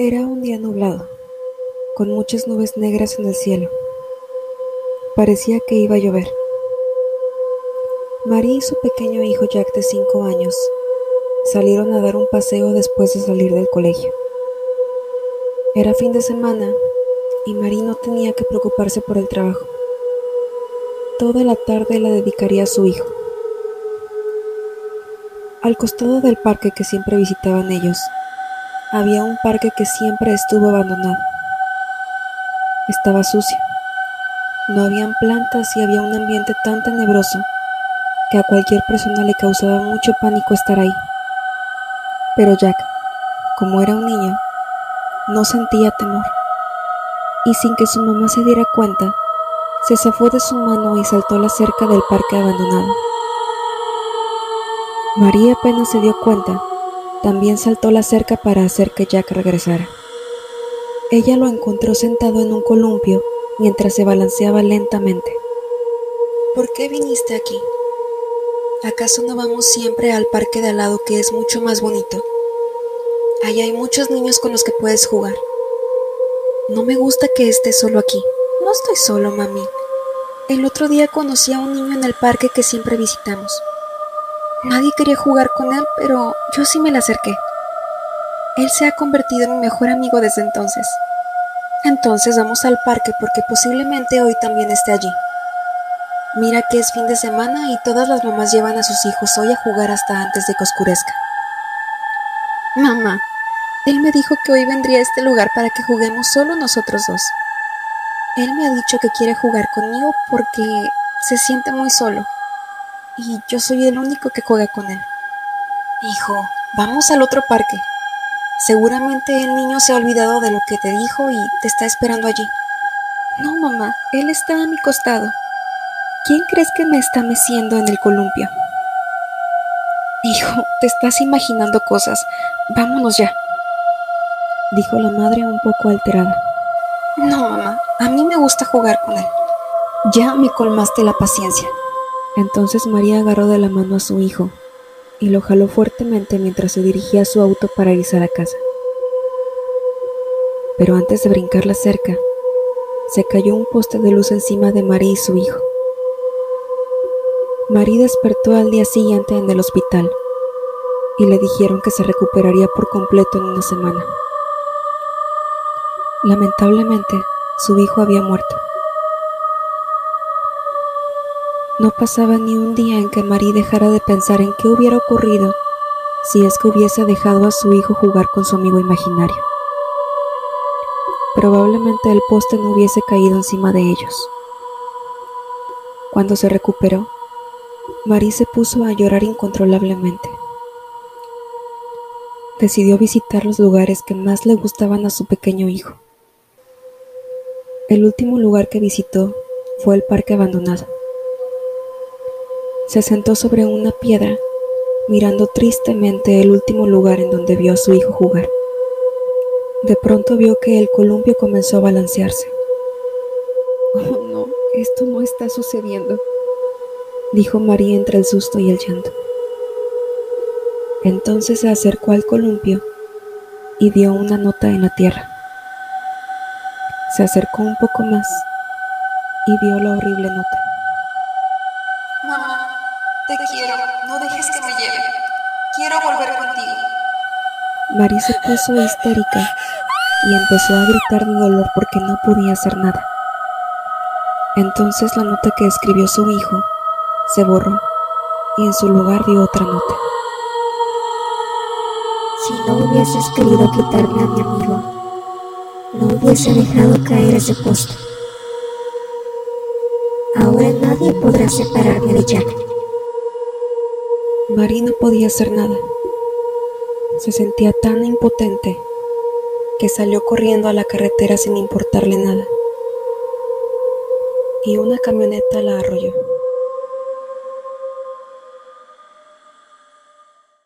Era un día nublado, con muchas nubes negras en el cielo. Parecía que iba a llover. María y su pequeño hijo Jack de cinco años salieron a dar un paseo después de salir del colegio. Era fin de semana y Marie no tenía que preocuparse por el trabajo. Toda la tarde la dedicaría a su hijo. Al costado del parque que siempre visitaban ellos, había un parque que siempre estuvo abandonado. Estaba sucio. No habían plantas y había un ambiente tan tenebroso que a cualquier persona le causaba mucho pánico estar ahí. Pero Jack, como era un niño, no sentía temor. Y sin que su mamá se diera cuenta, se zafó de su mano y saltó la cerca del parque abandonado. María apenas se dio cuenta, también saltó la cerca para hacer que Jack regresara. Ella lo encontró sentado en un columpio mientras se balanceaba lentamente. ¿Por qué viniste aquí? ¿Acaso no vamos siempre al parque de al lado que es mucho más bonito? Allá hay muchos niños con los que puedes jugar. No me gusta que estés solo aquí. No estoy solo, mami. El otro día conocí a un niño en el parque que siempre visitamos. Nadie quería jugar con él, pero yo sí me le acerqué. Él se ha convertido en mi mejor amigo desde entonces. Entonces vamos al parque porque posiblemente hoy también esté allí. Mira que es fin de semana y todas las mamás llevan a sus hijos hoy a jugar hasta antes de que oscurezca. Mamá, él me dijo que hoy vendría a este lugar para que juguemos solo nosotros dos. Él me ha dicho que quiere jugar conmigo porque se siente muy solo y yo soy el único que juega con él. Hijo, vamos al otro parque. Seguramente el niño se ha olvidado de lo que te dijo y te está esperando allí. No, mamá, él está a mi costado. ¿Quién crees que me está meciendo en el columpio? Hijo, te estás imaginando cosas. Vámonos ya. Dijo la madre un poco alterada. No, mamá, a mí me gusta jugar con él. Ya me colmaste la paciencia. Entonces María agarró de la mano a su hijo y lo jaló fuertemente mientras se dirigía a su auto para irse a la casa. Pero antes de brincar la cerca, se cayó un poste de luz encima de María y su hijo. María despertó al día siguiente en el hospital y le dijeron que se recuperaría por completo en una semana. Lamentablemente, su hijo había muerto. No pasaba ni un día en que Marie dejara de pensar en qué hubiera ocurrido si es que hubiese dejado a su hijo jugar con su amigo imaginario. Probablemente el poste no hubiese caído encima de ellos. Cuando se recuperó, Marie se puso a llorar incontrolablemente. Decidió visitar los lugares que más le gustaban a su pequeño hijo. El último lugar que visitó fue el parque abandonado. Se sentó sobre una piedra, mirando tristemente el último lugar en donde vio a su hijo jugar. De pronto vio que el columpio comenzó a balancearse. Oh no, esto no está sucediendo, dijo María entre el susto y el llanto. Entonces se acercó al columpio y vio una nota en la tierra. Se acercó un poco más y vio la horrible nota. Te quiero, no dejes que me lleve. Quiero volver contigo. Marie se puso histérica y empezó a gritar de dolor porque no podía hacer nada. Entonces la nota que escribió su hijo se borró y en su lugar vio otra nota. Si no hubieses querido quitarme a mi amigo, no hubiese dejado caer ese poste. Ahora nadie podrá separarme de Jack. Marie no podía hacer nada. Se sentía tan impotente que salió corriendo a la carretera sin importarle nada. Y una camioneta la arrolló.